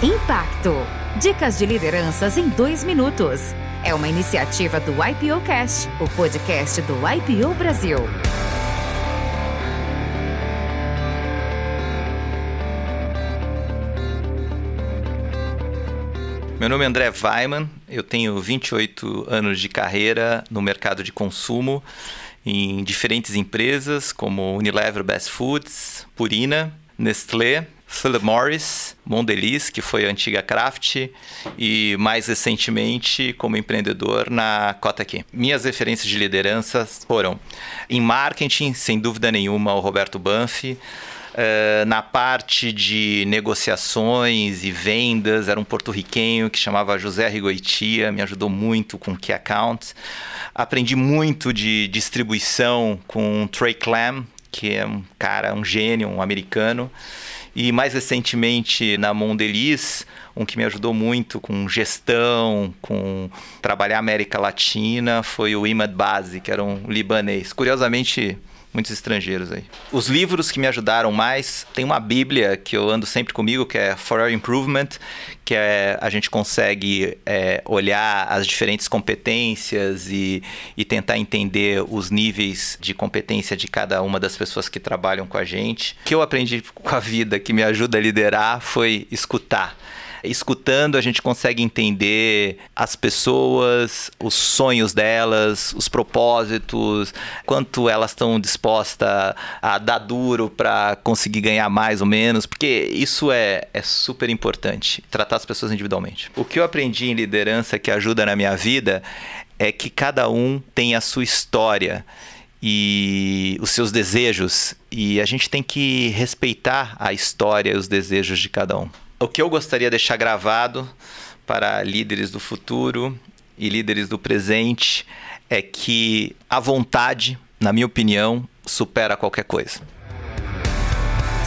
Impacto. Dicas de lideranças em dois minutos. É uma iniciativa do IPO Cast, o podcast do IPO Brasil. Meu nome é André Weiman, eu tenho 28 anos de carreira no mercado de consumo em diferentes empresas como Unilever Best Foods, Purina, Nestlé, Philip Morris, Mondelez, que foi a antiga Kraft, e mais recentemente como empreendedor na Kotak. Minhas referências de liderança foram em marketing, sem dúvida nenhuma, o Roberto Banfi. Uh, na parte de negociações e vendas, era um porto-riquenho que chamava José Rigoitia, me ajudou muito com Key Account. Aprendi muito de distribuição com Trey Clam, que é um cara, um gênio, um americano. E mais recentemente na Mondelez, um que me ajudou muito com gestão, com trabalhar América Latina, foi o Imad Bazi, que era um libanês. Curiosamente, muitos estrangeiros aí. Os livros que me ajudaram mais, tem uma bíblia que eu ando sempre comigo, que é For Our Improvement, que é, a gente consegue é, olhar as diferentes competências e, e tentar entender os níveis de competência de cada uma das pessoas que trabalham com a gente. O que eu aprendi com a vida que me ajuda a liderar foi escutar escutando a gente consegue entender as pessoas, os sonhos delas, os propósitos, quanto elas estão dispostas a dar duro para conseguir ganhar mais ou menos, porque isso é, é super importante, tratar as pessoas individualmente. O que eu aprendi em liderança que ajuda na minha vida é que cada um tem a sua história e os seus desejos e a gente tem que respeitar a história e os desejos de cada um. O que eu gostaria de deixar gravado para líderes do futuro e líderes do presente é que a vontade, na minha opinião, supera qualquer coisa.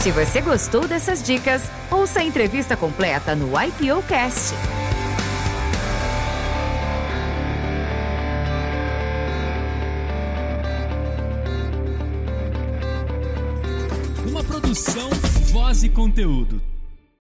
Se você gostou dessas dicas, ouça a entrevista completa no IPO Cast. Uma produção, voz e conteúdo.